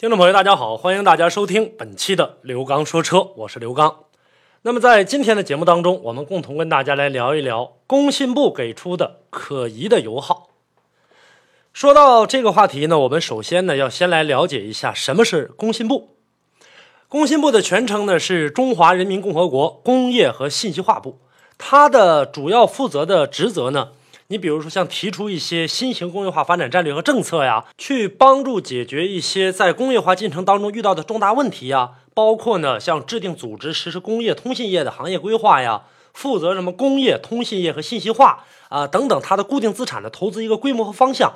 听众朋友，大家好，欢迎大家收听本期的刘刚说车，我是刘刚。那么在今天的节目当中，我们共同跟大家来聊一聊工信部给出的可疑的油耗。说到这个话题呢，我们首先呢要先来了解一下什么是工信部。工信部的全称呢是中华人民共和国工业和信息化部，它的主要负责的职责呢。你比如说，像提出一些新型工业化发展战略和政策呀，去帮助解决一些在工业化进程当中遇到的重大问题呀，包括呢，像制定组织实施工业通信业的行业规划呀，负责什么工业通信业和信息化啊等等，它的固定资产的投资一个规模和方向，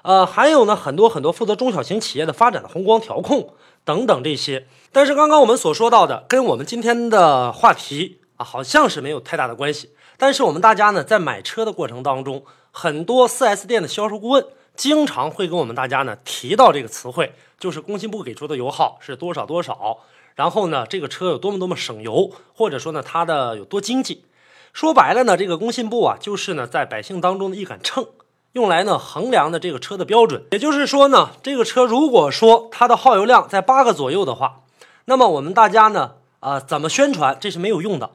呃，还有呢，很多很多负责中小型企业的发展的宏观调控等等这些。但是刚刚我们所说到的，跟我们今天的话题啊，好像是没有太大的关系。但是我们大家呢，在买车的过程当中，很多 4S 店的销售顾问经常会跟我们大家呢提到这个词汇，就是工信部给出的油耗是多少多少，然后呢，这个车有多么多么省油，或者说呢，它的有多经济。说白了呢，这个工信部啊，就是呢，在百姓当中的一杆秤，用来呢衡量的这个车的标准。也就是说呢，这个车如果说它的耗油量在八个左右的话，那么我们大家呢，啊，怎么宣传这是没有用的。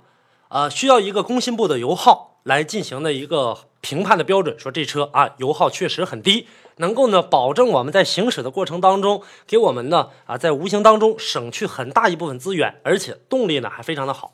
呃，需要一个工信部的油耗来进行的一个评判的标准，说这车啊油耗确实很低，能够呢保证我们在行驶的过程当中，给我们呢啊在无形当中省去很大一部分资源，而且动力呢还非常的好。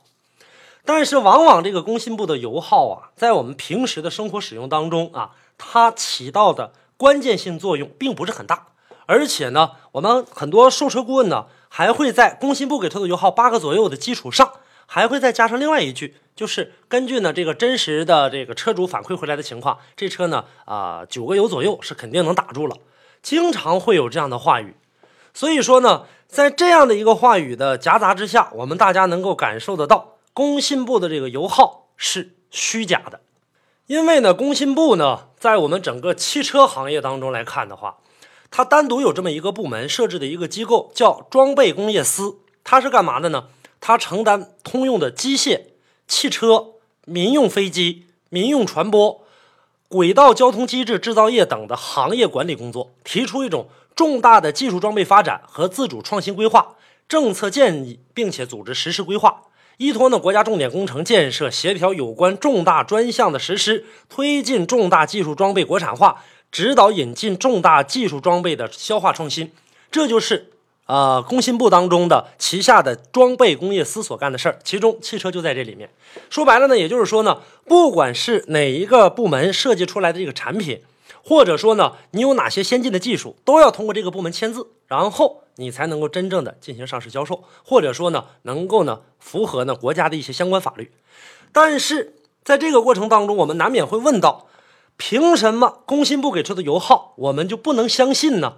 但是往往这个工信部的油耗啊，在我们平时的生活使用当中啊，它起到的关键性作用并不是很大，而且呢，我们很多售车顾问呢还会在工信部给出的油耗八个左右的基础上。还会再加上另外一句，就是根据呢这个真实的这个车主反馈回来的情况，这车呢啊九个油左右是肯定能打住了。经常会有这样的话语，所以说呢，在这样的一个话语的夹杂之下，我们大家能够感受得到，工信部的这个油耗是虚假的。因为呢，工信部呢在我们整个汽车行业当中来看的话，它单独有这么一个部门设置的一个机构叫装备工业司，它是干嘛的呢？它承担通用的机械、汽车、民用飞机、民用船舶、轨道交通机制制造业等的行业管理工作，提出一种重大的技术装备发展和自主创新规划、政策建议，并且组织实施规划，依托呢国家重点工程建设，协调有关重大专项的实施，推进重大技术装备国产化，指导引进重大技术装备的消化创新。这就是。呃，工信部当中的旗下的装备工业司所干的事儿，其中汽车就在这里面。说白了呢，也就是说呢，不管是哪一个部门设计出来的这个产品，或者说呢，你有哪些先进的技术，都要通过这个部门签字，然后你才能够真正的进行上市销售，或者说呢，能够呢符合呢国家的一些相关法律。但是在这个过程当中，我们难免会问到，凭什么工信部给出的油耗我们就不能相信呢？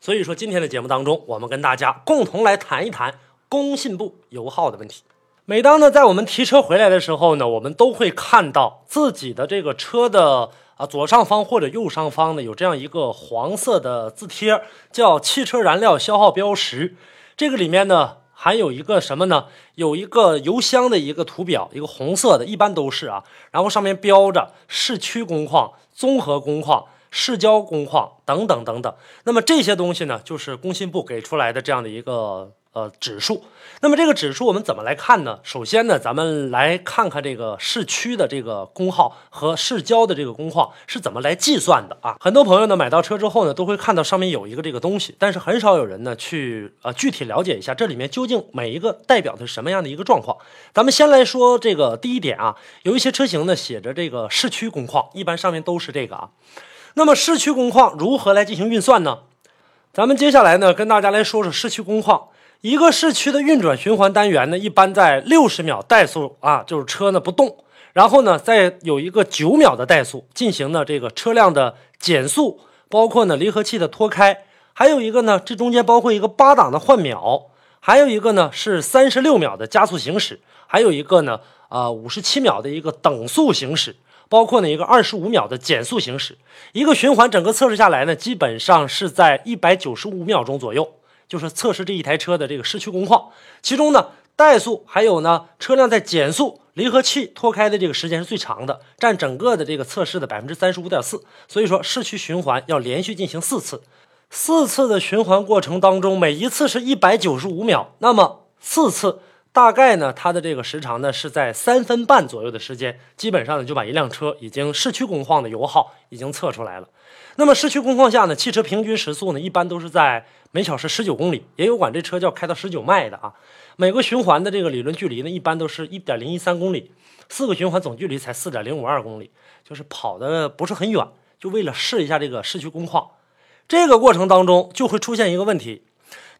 所以说，今天的节目当中，我们跟大家共同来谈一谈工信部油耗的问题。每当呢，在我们提车回来的时候呢，我们都会看到自己的这个车的啊左上方或者右上方呢，有这样一个黄色的字贴，叫汽车燃料消耗标识。这个里面呢，还有一个什么呢？有一个油箱的一个图表，一个红色的，一般都是啊，然后上面标着市区工况、综合工况。市郊工况等等等等，那么这些东西呢，就是工信部给出来的这样的一个呃指数。那么这个指数我们怎么来看呢？首先呢，咱们来看看这个市区的这个工号和市郊的这个工况是怎么来计算的啊。很多朋友呢买到车之后呢，都会看到上面有一个这个东西，但是很少有人呢去呃具体了解一下这里面究竟每一个代表的是什么样的一个状况。咱们先来说这个第一点啊，有一些车型呢写着这个市区工况，一般上面都是这个啊。那么市区工况如何来进行运算呢？咱们接下来呢，跟大家来说说市区工况。一个市区的运转循环单元呢，一般在六十秒怠速啊，就是车呢不动，然后呢再有一个九秒的怠速进行呢这个车辆的减速，包括呢离合器的脱开，还有一个呢这中间包括一个八档的换秒，还有一个呢是三十六秒的加速行驶，还有一个呢啊五十七秒的一个等速行驶。包括呢一个二十五秒的减速行驶，一个循环整个测试下来呢，基本上是在一百九十五秒钟左右，就是测试这一台车的这个市区工况。其中呢，怠速还有呢车辆在减速、离合器脱开的这个时间是最长的，占整个的这个测试的百分之三十五点四。所以说市区循环要连续进行四次。四次的循环过程当中，每一次是一百九十五秒，那么四次大概呢，它的这个时长呢是在三分半左右的时间，基本上呢就把一辆车已经市区工况的油耗已经测出来了。那么市区工况下呢，汽车平均时速呢一般都是在每小时十九公里，也有管这车叫开到十九迈的啊。每个循环的这个理论距离呢，一般都是一点零一三公里，四个循环总距离才四点零五二公里，就是跑的不是很远，就为了试一下这个市区工况。这个过程当中就会出现一个问题，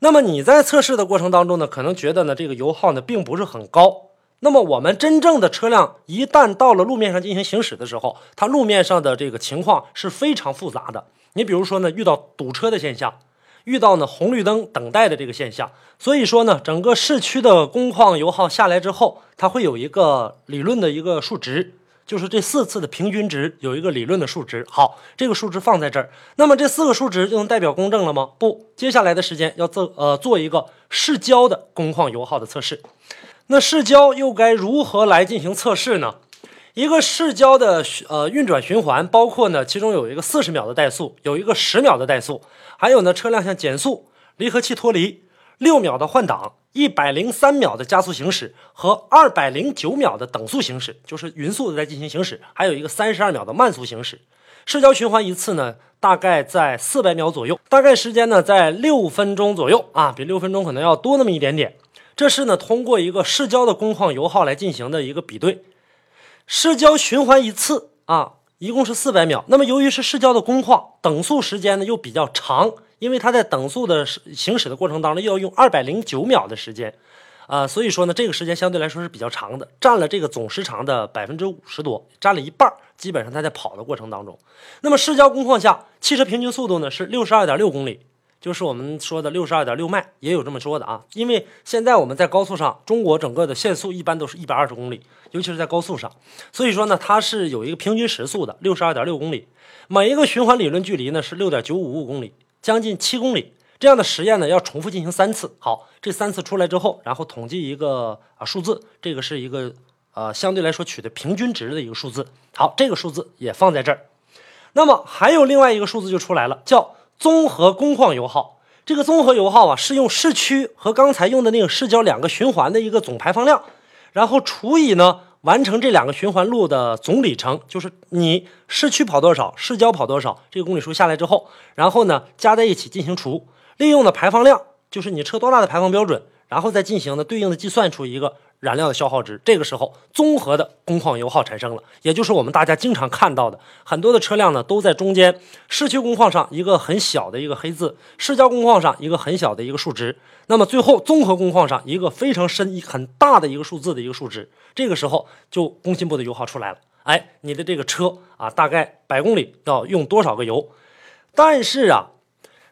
那么你在测试的过程当中呢，可能觉得呢这个油耗呢并不是很高。那么我们真正的车辆一旦到了路面上进行行驶的时候，它路面上的这个情况是非常复杂的。你比如说呢，遇到堵车的现象，遇到呢红绿灯等待的这个现象，所以说呢，整个市区的工况油耗下来之后，它会有一个理论的一个数值，就是这四次的平均值有一个理论的数值。好，这个数值放在这儿，那么这四个数值就能代表公正了吗？不，接下来的时间要做呃做一个市郊的工况油耗的测试。那市郊又该如何来进行测试呢？一个市郊的呃运转循环，包括呢，其中有一个四十秒的怠速，有一个十秒的怠速，还有呢车辆像减速、离合器脱离、六秒的换挡、一百零三秒的加速行驶和二百零九秒的等速行驶，就是匀速的在进行行驶，还有一个三十二秒的慢速行驶。市郊循环一次呢，大概在四百秒左右，大概时间呢在六分钟左右啊，比六分钟可能要多那么一点点。这是呢，通过一个市郊的工况油耗来进行的一个比对。市郊循环一次啊，一共是四百秒。那么由于是市郊的工况，等速时间呢又比较长，因为它在等速的行驶的过程当中要用二百零九秒的时间啊，所以说呢，这个时间相对来说是比较长的，占了这个总时长的百分之五十多，占了一半基本上它在跑的过程当中，那么市郊工况下，汽车平均速度呢是六十二点六公里。就是我们说的六十二点六迈，也有这么说的啊。因为现在我们在高速上，中国整个的限速一般都是一百二十公里，尤其是在高速上，所以说呢，它是有一个平均时速的六十二点六公里。每一个循环理论距离呢是六点九五五公里，将近七公里。这样的实验呢要重复进行三次。好，这三次出来之后，然后统计一个啊数字，这个是一个呃相对来说取的平均值的一个数字。好，这个数字也放在这儿。那么还有另外一个数字就出来了，叫。综合工况油耗，这个综合油耗啊，是用市区和刚才用的那个市郊两个循环的一个总排放量，然后除以呢完成这两个循环路的总里程，就是你市区跑多少，市郊跑多少，这个公里数下来之后，然后呢加在一起进行除，利用的排放量就是你车多大的排放标准，然后再进行的对应的计算出一个。燃料的消耗值，这个时候综合的工况油耗产生了，也就是我们大家经常看到的很多的车辆呢，都在中间市区工况上一个很小的一个黑字，市郊工况上一个很小的一个数值，那么最后综合工况上一个非常深、很大的一个数字的一个数值，这个时候就工信部的油耗出来了。哎，你的这个车啊，大概百公里要用多少个油？但是啊。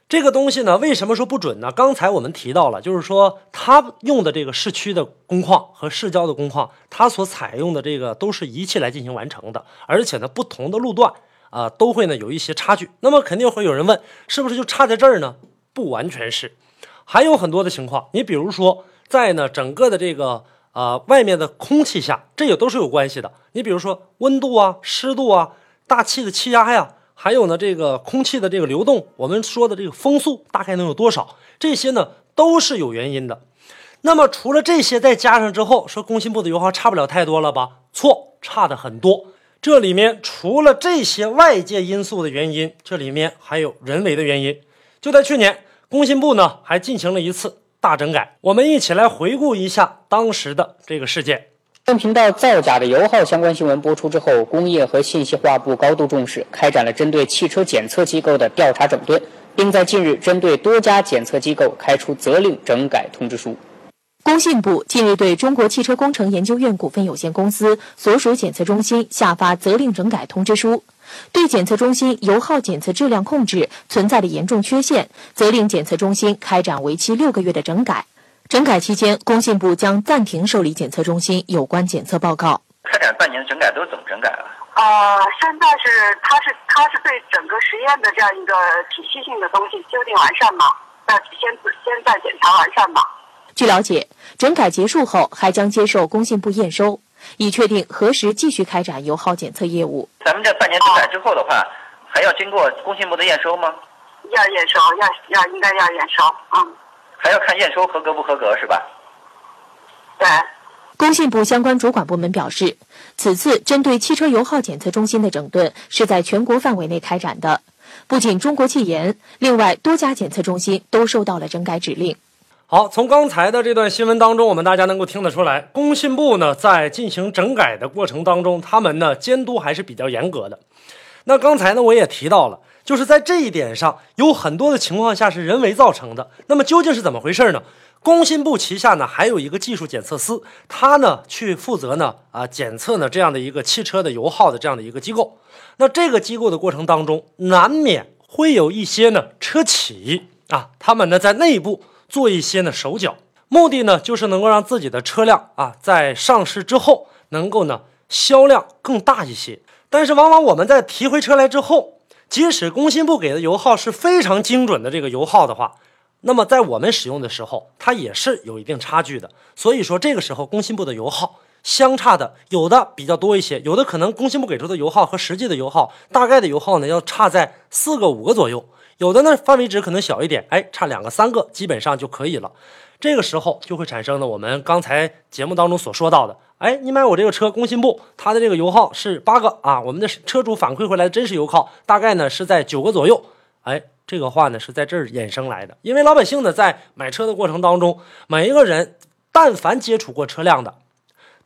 这个东西呢，为什么说不准呢？刚才我们提到了，就是说它用的这个市区的工况和市郊的工况，它所采用的这个都是仪器来进行完成的，而且呢，不同的路段啊都会呢有一些差距。那么肯定会有人问，是不是就差在这儿呢？不完全是，还有很多的情况。你比如说，在呢整个的这个呃外面的空气下，这也都是有关系的。你比如说温度啊、湿度啊、大气的气压呀。还有呢，这个空气的这个流动，我们说的这个风速大概能有多少？这些呢都是有原因的。那么除了这些再加上之后，说工信部的油耗差不了太多了吧？错，差的很多。这里面除了这些外界因素的原因，这里面还有人为的原因。就在去年，工信部呢还进行了一次大整改。我们一起来回顾一下当时的这个事件。本频道造假的油耗相关新闻播出之后，工业和信息化部高度重视，开展了针对汽车检测机构的调查整顿，并在近日针对多家检测机构开出责令整改通知书。工信部近日对中国汽车工程研究院股份有限公司所属检测中心下发责令整改通知书，对检测中心油耗检测质量控制存在的严重缺陷，责令检测中心开展为期六个月的整改。整改期间，工信部将暂停受理检测中心有关检测报告。开展半年整改都是怎么整改啊？呃，现在是它是它是对整个实验的这样一个体系性的东西修订完善嘛？那先先再检查完善吧。据了解，整改结束后还将接受工信部验收，以确定何时继续开展油耗检测业务。咱们这半年整改之后的话，还要经过工信部的验收吗？要验收，要要应该要验收，嗯，还要看验收合格不合格是吧？对。工信部相关主管部门表示，此次针对汽车油耗检测中心的整顿是在全国范围内开展的。不仅中国汽研，另外多家检测中心都收到了整改指令。好，从刚才的这段新闻当中，我们大家能够听得出来，工信部呢在进行整改的过程当中，他们呢监督还是比较严格的。那刚才呢我也提到了，就是在这一点上，有很多的情况下是人为造成的。那么究竟是怎么回事呢？工信部旗下呢还有一个技术检测司，他呢去负责呢啊检测呢这样的一个汽车的油耗的这样的一个机构。那这个机构的过程当中，难免会有一些呢车企啊，他们呢在内部做一些呢手脚，目的呢就是能够让自己的车辆啊在上市之后能够呢销量更大一些。但是往往我们在提回车来之后，即使工信部给的油耗是非常精准的这个油耗的话，那么在我们使用的时候，它也是有一定差距的。所以说这个时候工信部的油耗相差的有的比较多一些，有的可能工信部给出的油耗和实际的油耗大概的油耗呢要差在四个五个左右，有的呢范围值可能小一点，哎，差两个三个基本上就可以了。这个时候就会产生了我们刚才节目当中所说到的。哎，你买我这个车，工信部它的这个油耗是八个啊，我们的车主反馈回来的真实油耗大概呢是在九个左右。哎，这个话呢是在这儿衍生来的，因为老百姓呢在买车的过程当中，每一个人但凡接触过车辆的，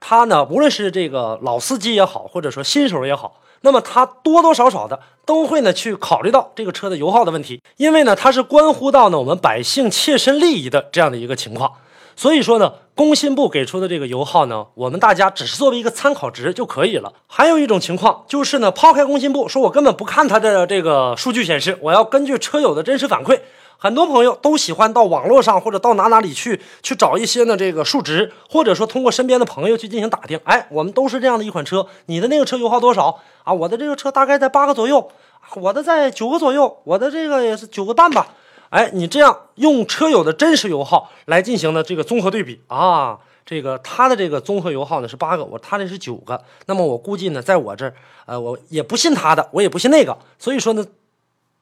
他呢无论是这个老司机也好，或者说新手也好，那么他多多少少的都会呢去考虑到这个车的油耗的问题，因为呢它是关乎到呢我们百姓切身利益的这样的一个情况。所以说呢，工信部给出的这个油耗呢，我们大家只是作为一个参考值就可以了。还有一种情况就是呢，抛开工信部，说我根本不看它的这个数据显示，我要根据车友的真实反馈。很多朋友都喜欢到网络上或者到哪哪里去去找一些呢这个数值，或者说通过身边的朋友去进行打听。哎，我们都是这样的一款车，你的那个车油耗多少啊？我的这个车大概在八个左右，我的在九个左右，我的这个也是九个半吧。哎，你这样用车友的真实油耗来进行的这个综合对比啊，这个它的这个综合油耗呢是八个，我他这是九个，那么我估计呢，在我这儿，呃，我也不信他的，我也不信那个，所以说呢，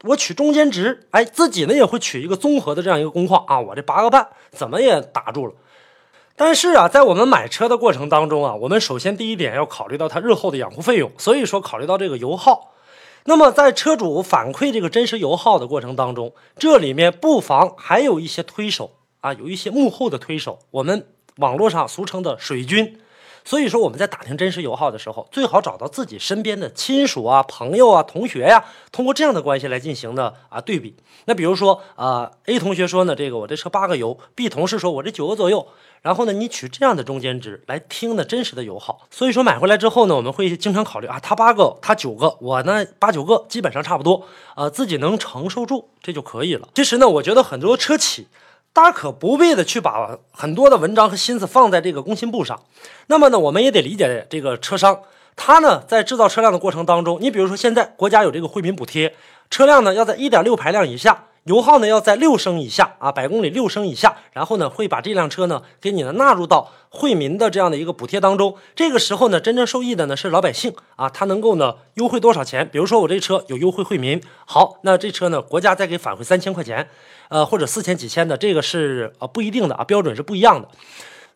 我取中间值，哎，自己呢也会取一个综合的这样一个工况啊，我这八个半怎么也打住了。但是啊，在我们买车的过程当中啊，我们首先第一点要考虑到它日后的养护费用，所以说考虑到这个油耗。那么，在车主反馈这个真实油耗的过程当中，这里面不妨还有一些推手啊，有一些幕后的推手，我们网络上俗称的水军。所以说，我们在打听真实油耗的时候，最好找到自己身边的亲属啊、朋友啊、同学呀，通过这样的关系来进行的啊对比。那比如说啊，A 同学说呢，这个我这车八个油；B 同事说我这九个左右。然后呢，你取这样的中间值来听呢真实的油耗。所以说买回来之后呢，我们会经常考虑啊，他八个，他九个，我呢八九个，基本上差不多，呃，自己能承受住，这就可以了。其实呢，我觉得很多车企。大可不必的去把很多的文章和心思放在这个工信部上，那么呢，我们也得理解这个车商，他呢在制造车辆的过程当中，你比如说现在国家有这个惠民补贴，车辆呢要在一点六排量以下，油耗呢要在六升以下啊，百公里六升以下，然后呢会把这辆车呢给你呢纳入到惠民的这样的一个补贴当中，这个时候呢真正受益的呢是老百姓啊，他能够呢优惠多少钱？比如说我这车有优惠惠民，好，那这车呢国家再给返回三千块钱。呃，或者四千几千的，这个是呃不一定的啊，标准是不一样的。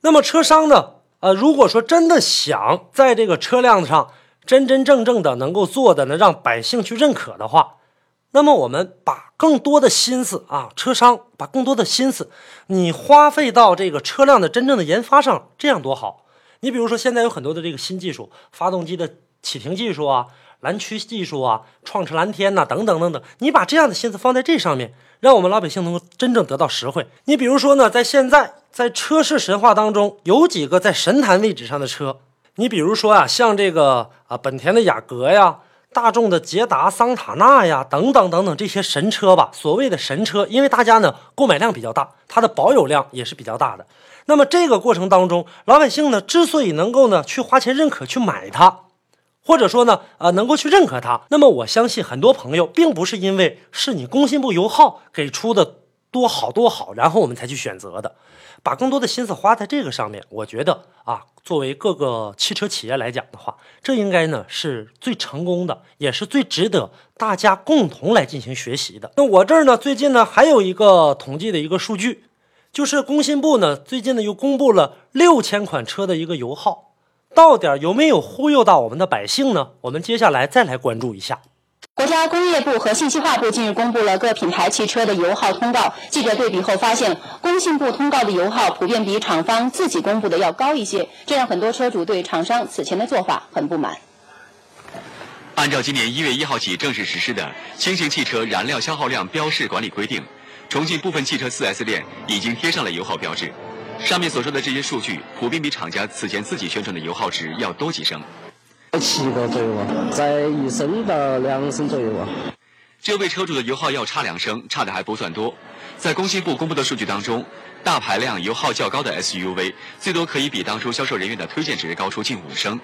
那么车商呢，呃，如果说真的想在这个车辆上真真正正的能够做的呢，让百姓去认可的话，那么我们把更多的心思啊，车商把更多的心思，你花费到这个车辆的真正的研发上，这样多好。你比如说现在有很多的这个新技术，发动机的启停技术啊。蓝驱技术啊，创驰蓝天呐，等等等等，你把这样的心思放在这上面，让我们老百姓能够真正得到实惠。你比如说呢，在现在在车市神话当中，有几个在神坛位置上的车？你比如说啊，像这个啊，本田的雅阁呀，大众的捷达、桑塔纳呀，等等等等这些神车吧。所谓的神车，因为大家呢购买量比较大，它的保有量也是比较大的。那么这个过程当中，老百姓呢之所以能够呢去花钱认可去买它。或者说呢，呃，能够去认可它，那么我相信很多朋友并不是因为是你工信部油耗给出的多好多好，然后我们才去选择的。把更多的心思花在这个上面，我觉得啊，作为各个汽车企业来讲的话，这应该呢是最成功的，也是最值得大家共同来进行学习的。那我这儿呢，最近呢还有一个统计的一个数据，就是工信部呢最近呢又公布了六千款车的一个油耗，到底有没有忽悠到我们的百姓呢？我们接下来再来关注一下。国家工业部和信息化部近日公布了各品牌汽车的油耗通告。记者对比后发现，工信部通告的油耗普遍比厂方自己公布的要高一些，这让很多车主对厂商此前的做法很不满。按照今年一月一号起正式实施的轻型汽车燃料消耗量标示管理规定，重庆部分汽车 4S 店已经贴上了油耗标志。上面所说的这些数据，普遍比厂家此前自己宣传的油耗值要多几升。七个左右啊，在一升到两升左右啊。这位车主的油耗要差两升，差的还不算多。在工信部公布的数据当中，大排量油耗较高的 SUV 最多可以比当初销售人员的推荐值高出近五升。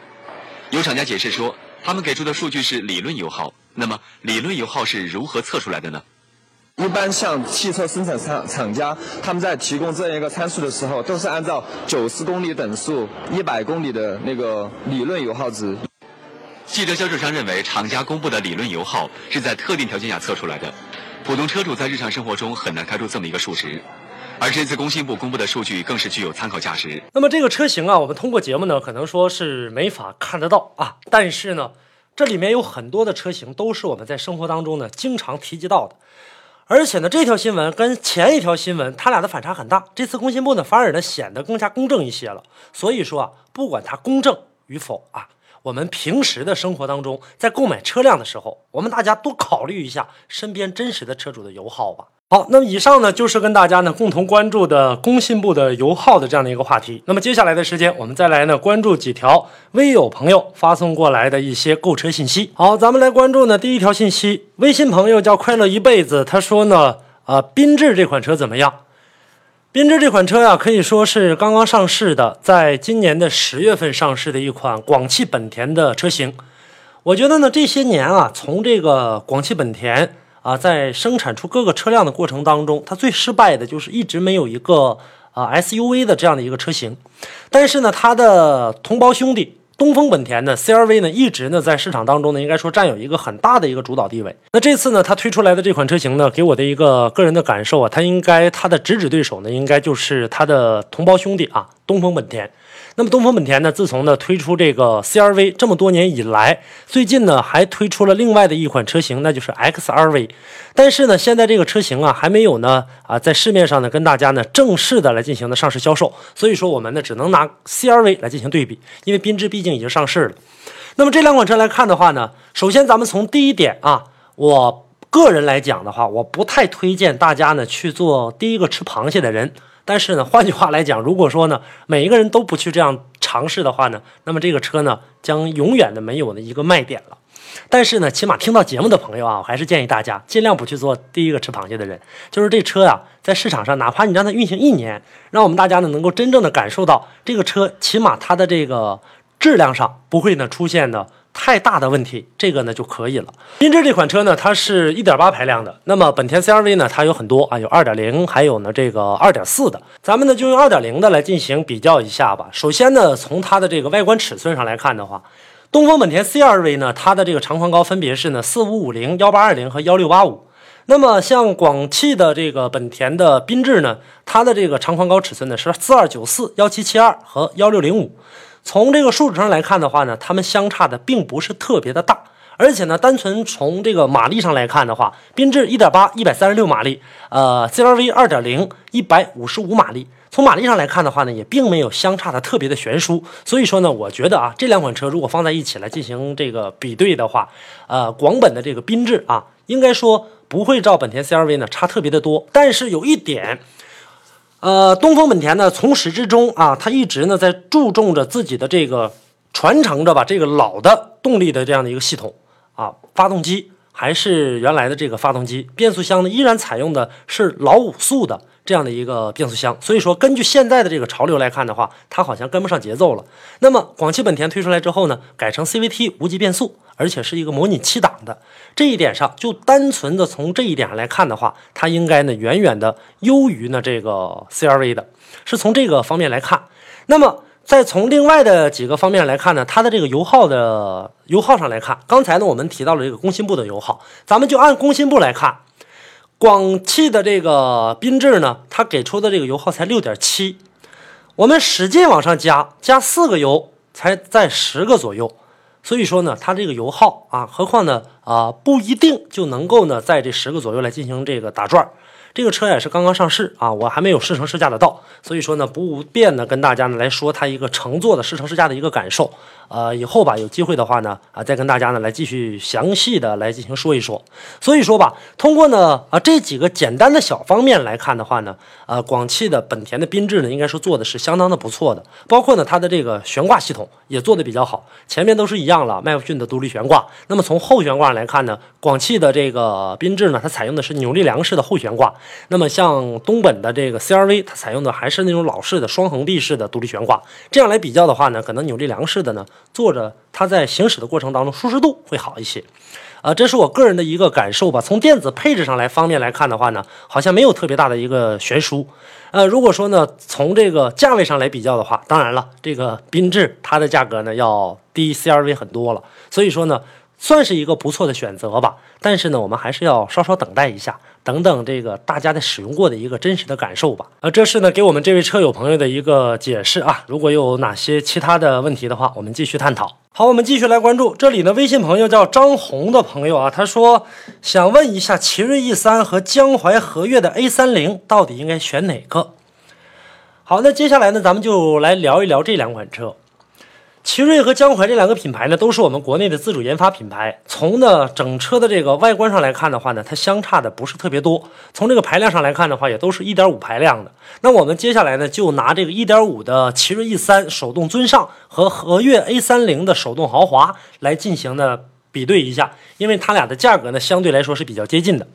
有厂家解释说，他们给出的数据是理论油耗。那么，理论油耗是如何测出来的呢？一般像汽车生产厂厂家，他们在提供这样一个参数的时候，都是按照九十公里等速、一百公里的那个理论油耗值。汽车销售商认为，厂家公布的理论油耗是在特定条件下测出来的，普通车主在日常生活中很难开出这么一个数值。而这次工信部公布的数据更是具有参考价值。那么这个车型啊，我们通过节目呢，可能说是没法看得到啊，但是呢，这里面有很多的车型都是我们在生活当中呢经常提及到的。而且呢，这条新闻跟前一条新闻它俩的反差很大，这次工信部呢反而呢显得更加公正一些了。所以说啊，不管它公正与否啊。我们平时的生活当中，在购买车辆的时候，我们大家多考虑一下身边真实的车主的油耗吧。好，那么以上呢就是跟大家呢共同关注的工信部的油耗的这样的一个话题。那么接下来的时间，我们再来呢关注几条微友朋友发送过来的一些购车信息。好，咱们来关注呢第一条信息，微信朋友叫快乐一辈子，他说呢，啊，缤智这款车怎么样？缤智这款车呀，可以说是刚刚上市的，在今年的十月份上市的一款广汽本田的车型。我觉得呢，这些年啊，从这个广汽本田啊，在生产出各个车辆的过程当中，它最失败的就是一直没有一个啊 SUV 的这样的一个车型。但是呢，它的同胞兄弟。东风本田的 CRV 呢，一直呢在市场当中呢，应该说占有一个很大的一个主导地位。那这次呢，它推出来的这款车型呢，给我的一个个人的感受啊，它应该它的直指对手呢，应该就是它的同胞兄弟啊，东风本田。那么东风本田呢，自从呢推出这个 CRV 这么多年以来，最近呢还推出了另外的一款车型，那就是 XRV。但是呢，现在这个车型啊还没有呢啊在市面上呢跟大家呢正式的来进行的上市销售，所以说我们呢只能拿 CRV 来进行对比，因为缤智毕竟已经上市了。那么这两款车来看的话呢，首先咱们从第一点啊，我个人来讲的话，我不太推荐大家呢去做第一个吃螃蟹的人。但是呢，换句话来讲，如果说呢，每一个人都不去这样尝试的话呢，那么这个车呢，将永远的没有的一个卖点了。但是呢，起码听到节目的朋友啊，我还是建议大家尽量不去做第一个吃螃蟹的人。就是这车啊，在市场上，哪怕你让它运行一年，让我们大家呢能够真正的感受到这个车，起码它的这个质量上不会呢出现的。太大的问题，这个呢就可以了。缤智这款车呢，它是一点八排量的。那么本田 CRV 呢，它有很多啊，有二点零，还有呢这个二点四的。咱们呢就用二点零的来进行比较一下吧。首先呢，从它的这个外观尺寸上来看的话，东风本田 CRV 呢，它的这个长宽高分别是呢四五五零、幺八二零和幺六八五。那么像广汽的这个本田的缤智呢，它的这个长宽高尺寸呢是四二九四、幺七七二和幺六零五。从这个数值上来看的话呢，它们相差的并不是特别的大，而且呢，单纯从这个马力上来看的话，缤智1.8 136马力，呃，CRV 2.0 155马力，从马力上来看的话呢，也并没有相差的特别的悬殊。所以说呢，我觉得啊，这两款车如果放在一起来进行这个比对的话，呃，广本的这个缤智啊，应该说不会照本田 CRV 呢差特别的多。但是有一点。呃，东风本田呢，从始至终啊，它一直呢在注重着自己的这个传承着吧，这个老的动力的这样的一个系统啊，发动机还是原来的这个发动机，变速箱呢依然采用的是老五速的这样的一个变速箱。所以说，根据现在的这个潮流来看的话，它好像跟不上节奏了。那么，广汽本田推出来之后呢，改成 CVT 无级变速。而且是一个模拟七档的。这一点上，就单纯的从这一点上来看的话，它应该呢远远的优于呢这个 CRV 的，是从这个方面来看。那么再从另外的几个方面来看呢，它的这个油耗的油耗上来看，刚才呢我们提到了这个工信部的油耗，咱们就按工信部来看，广汽的这个缤智呢，它给出的这个油耗才六点七，我们使劲往上加，加四个油才在十个左右。所以说呢，它这个油耗啊，何况呢啊，不一定就能够呢在这十个左右来进行这个打转。这个车也是刚刚上市啊，我还没有试乘试驾的到，所以说呢，不便呢跟大家呢来说它一个乘坐的试乘试驾的一个感受。呃，以后吧有机会的话呢，啊，再跟大家呢来继续详细的来进行说一说。所以说吧，通过呢啊这几个简单的小方面来看的话呢，呃，广汽的本田的缤智呢，应该说做的是相当的不错的，包括呢它的这个悬挂系统也做的比较好，前面都是一样了，麦弗逊的独立悬挂。那么从后悬挂来看呢，广汽的这个缤智呢，它采用的是扭力梁式的后悬挂。那么像东本的这个 CRV，它采用的还是那种老式的双横臂式的独立悬挂。这样来比较的话呢，可能扭力梁式的呢。坐着，它在行驶的过程当中舒适度会好一些，啊，这是我个人的一个感受吧。从电子配置上来方面来看的话呢，好像没有特别大的一个悬殊。呃，如果说呢，从这个价位上来比较的话，当然了，这个缤智它的价格呢要低 CRV 很多了，所以说呢，算是一个不错的选择吧。但是呢，我们还是要稍稍等待一下。等等，这个大家的使用过的一个真实的感受吧。啊，这是呢给我们这位车友朋友的一个解释啊。如果有哪些其他的问题的话，我们继续探讨。好，我们继续来关注这里呢。微信朋友叫张红的朋友啊，他说想问一下，奇瑞 E 三和江淮和悦的 A 三零到底应该选哪个？好，那接下来呢，咱们就来聊一聊这两款车。奇瑞和江淮这两个品牌呢，都是我们国内的自主研发品牌。从呢整车的这个外观上来看的话呢，它相差的不是特别多。从这个排量上来看的话，也都是一点五排量的。那我们接下来呢，就拿这个一点五的奇瑞 E 三手动尊上和和悦 A 三零的手动豪华来进行呢比对一下，因为它俩的价格呢相对来说是比较接近的。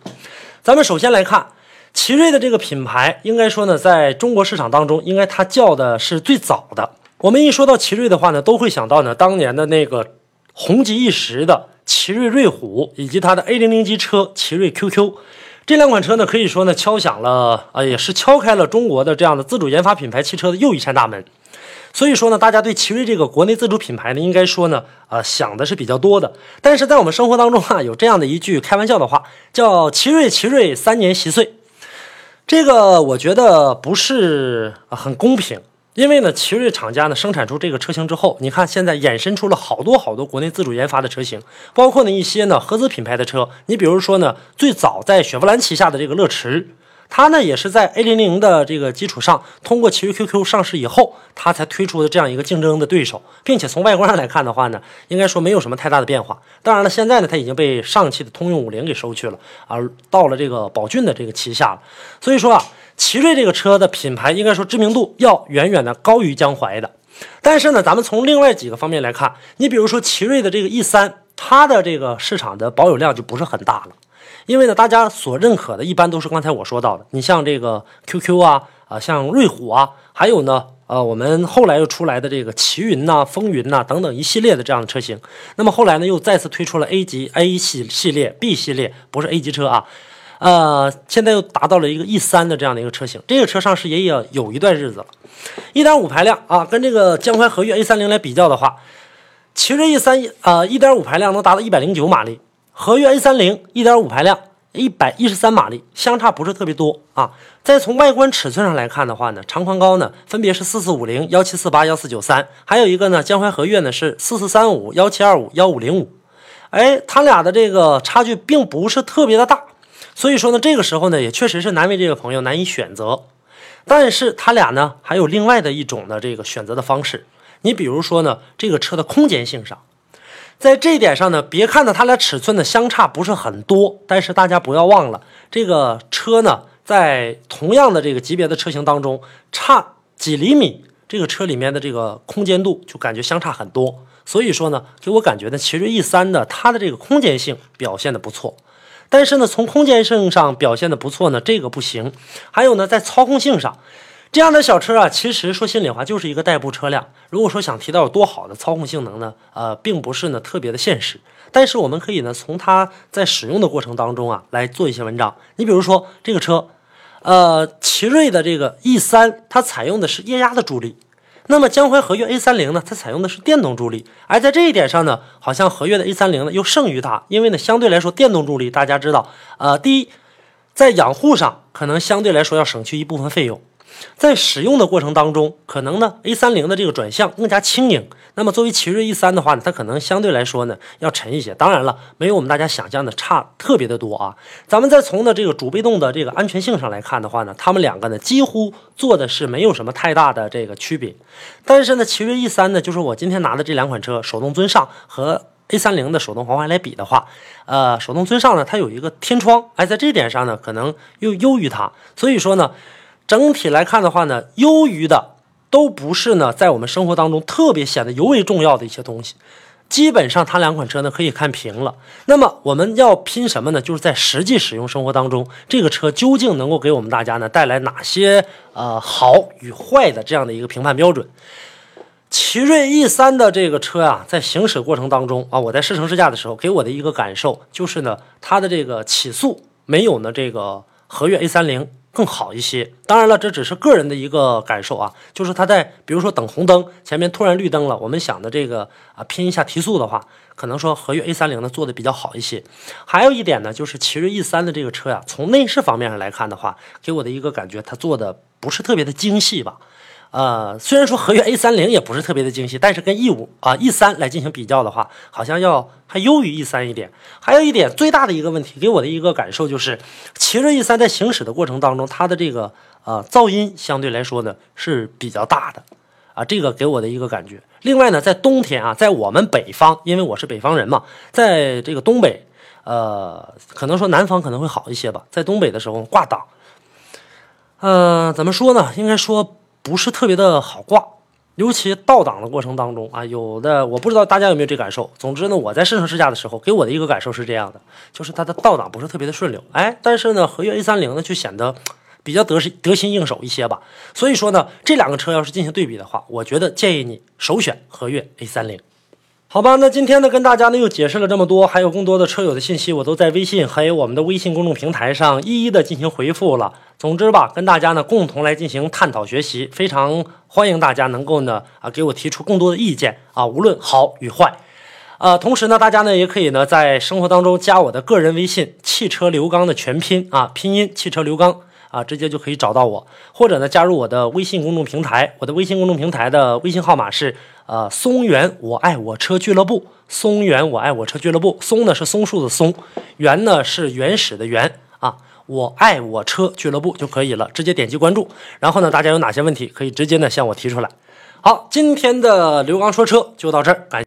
咱们首先来看奇瑞的这个品牌，应该说呢，在中国市场当中，应该它叫的是最早的。我们一说到奇瑞的话呢，都会想到呢当年的那个红极一时的奇瑞瑞虎，以及它的 A 零零级车奇瑞 QQ，这两款车呢可以说呢敲响了啊，也是敲开了中国的这样的自主研发品牌汽车的又一扇大门。所以说呢，大家对奇瑞这个国内自主品牌呢，应该说呢，呃，想的是比较多的。但是在我们生活当中啊，有这样的一句开玩笑的话，叫“奇瑞奇瑞三年稀碎”，这个我觉得不是很公平。因为呢，奇瑞厂家呢生产出这个车型之后，你看现在衍生出了好多好多国内自主研发的车型，包括呢一些呢合资品牌的车。你比如说呢，最早在雪佛兰旗下的这个乐驰，它呢也是在 A 零零的这个基础上，通过奇瑞 QQ 上市以后，它才推出的这样一个竞争的对手，并且从外观上来看的话呢，应该说没有什么太大的变化。当然了，现在呢它已经被上汽的通用五菱给收去了，而到了这个宝骏的这个旗下了。所以说啊。奇瑞这个车的品牌，应该说知名度要远远的高于江淮的。但是呢，咱们从另外几个方面来看，你比如说奇瑞的这个 E 三，它的这个市场的保有量就不是很大了。因为呢，大家所认可的一般都是刚才我说到的，你像这个 QQ 啊，啊，像瑞虎啊，还有呢，呃，我们后来又出来的这个奇云呐、风云呐等等一系列的这样的车型。那么后来呢，又再次推出了 A 级 A 系系列、B 系列，不是 A 级车啊。呃，现在又达到了一个 E 三的这样的一个车型，这个车上市也有有一段日子了。一点五排量啊，跟这个江淮和悦 A 三零来比较的话，奇瑞 E 三呃一点五排量能达到一百零九马力，和悦 A 三零一点五排量一百一十三马力，相差不是特别多啊。再从外观尺寸上来看的话呢，长宽高呢分别是四四五零、幺七四八、幺四九三，还有一个呢江淮和悦呢是四四三五、幺七二五、幺五零五，哎，它俩的这个差距并不是特别的大。所以说呢，这个时候呢，也确实是难为这个朋友难以选择。但是他俩呢，还有另外的一种的这个选择的方式。你比如说呢，这个车的空间性上，在这一点上呢，别看呢它俩尺寸的相差不是很多，但是大家不要忘了，这个车呢，在同样的这个级别的车型当中，差几厘米，这个车里面的这个空间度就感觉相差很多。所以说呢，给我感觉呢，奇瑞 E 三的它的这个空间性表现的不错。但是呢，从空间性上表现的不错呢，这个不行。还有呢，在操控性上，这样的小车啊，其实说心里话就是一个代步车辆。如果说想提到有多好的操控性能呢，呃，并不是呢特别的现实。但是我们可以呢从它在使用的过程当中啊来做一些文章。你比如说这个车，呃，奇瑞的这个 E 三，它采用的是液压的助力。那么江淮和悦 A 三零呢，它采用的是电动助力。而在这一点上呢，好像和悦的 A 三零呢又胜于它，因为呢相对来说电动助力，大家知道，呃，第一，在养护上可能相对来说要省去一部分费用。在使用的过程当中，可能呢，A 三零的这个转向更加轻盈。那么作为奇瑞 E 三的话呢，它可能相对来说呢要沉一些。当然了，没有我们大家想象的差特别的多啊。咱们再从呢这个主被动的这个安全性上来看的话呢，它们两个呢几乎做的是没有什么太大的这个区别。但是呢，奇瑞 E 三呢，就是我今天拿的这两款车，手动尊上和 A 三零的手动防滑来比的话，呃，手动尊上呢它有一个天窗，哎，在这点上呢可能又优于它。所以说呢。整体来看的话呢，优于的都不是呢，在我们生活当中特别显得尤为重要的一些东西。基本上，它两款车呢可以看平了。那么我们要拼什么呢？就是在实际使用生活当中，这个车究竟能够给我们大家呢带来哪些呃好与坏的这样的一个评判标准？奇瑞 E 三的这个车呀，在行驶过程当中啊，我在试乘试驾的时候给我的一个感受就是呢，它的这个起速没有呢这个和悦 A 三零。更好一些，当然了，这只是个人的一个感受啊。就是他在比如说等红灯，前面突然绿灯了，我们想的这个啊拼一下提速的话，可能说和悦 A 三零呢做的比较好一些。还有一点呢，就是奇瑞 E 三的这个车呀，从内饰方面上来看的话，给我的一个感觉，它做的不是特别的精细吧。呃，虽然说和悦 A 三零也不是特别的精细，但是跟 E 五啊 E 三来进行比较的话，好像要还优于 E 三一点。还有一点最大的一个问题，给我的一个感受就是，奇瑞 E 三在行驶的过程当中，它的这个呃噪音相对来说呢是比较大的啊，这个给我的一个感觉。另外呢，在冬天啊，在我们北方，因为我是北方人嘛，在这个东北，呃，可能说南方可能会好一些吧，在东北的时候挂档，呃，怎么说呢？应该说。不是特别的好挂，尤其倒档的过程当中啊，有的我不知道大家有没有这感受。总之呢，我在试乘试驾的时候，给我的一个感受是这样的，就是它的倒档不是特别的顺溜。哎，但是呢，和悦 A 三零呢就显得比较得得心应手一些吧。所以说呢，这两个车要是进行对比的话，我觉得建议你首选和悦 A 三零。好吧，那今天呢，跟大家呢又解释了这么多，还有更多的车友的信息，我都在微信还有我们的微信公众平台上一一的进行回复了。总之吧，跟大家呢共同来进行探讨学习，非常欢迎大家能够呢啊给我提出更多的意见啊，无论好与坏。呃，同时呢，大家呢也可以呢在生活当中加我的个人微信“汽车刘刚”的全拼啊，拼音“汽车刘刚”啊，直接就可以找到我，或者呢加入我的微信公众平台，我的微信公众平台的微信号码是。呃，松原我爱我车俱乐部，松原我爱我车俱乐部，松呢是松树的松，原呢是原始的原，我爱我车俱乐部就可以了，直接点击关注。然后呢，大家有哪些问题可以直接呢向我提出来。好，今天的刘刚说车就到这儿，感。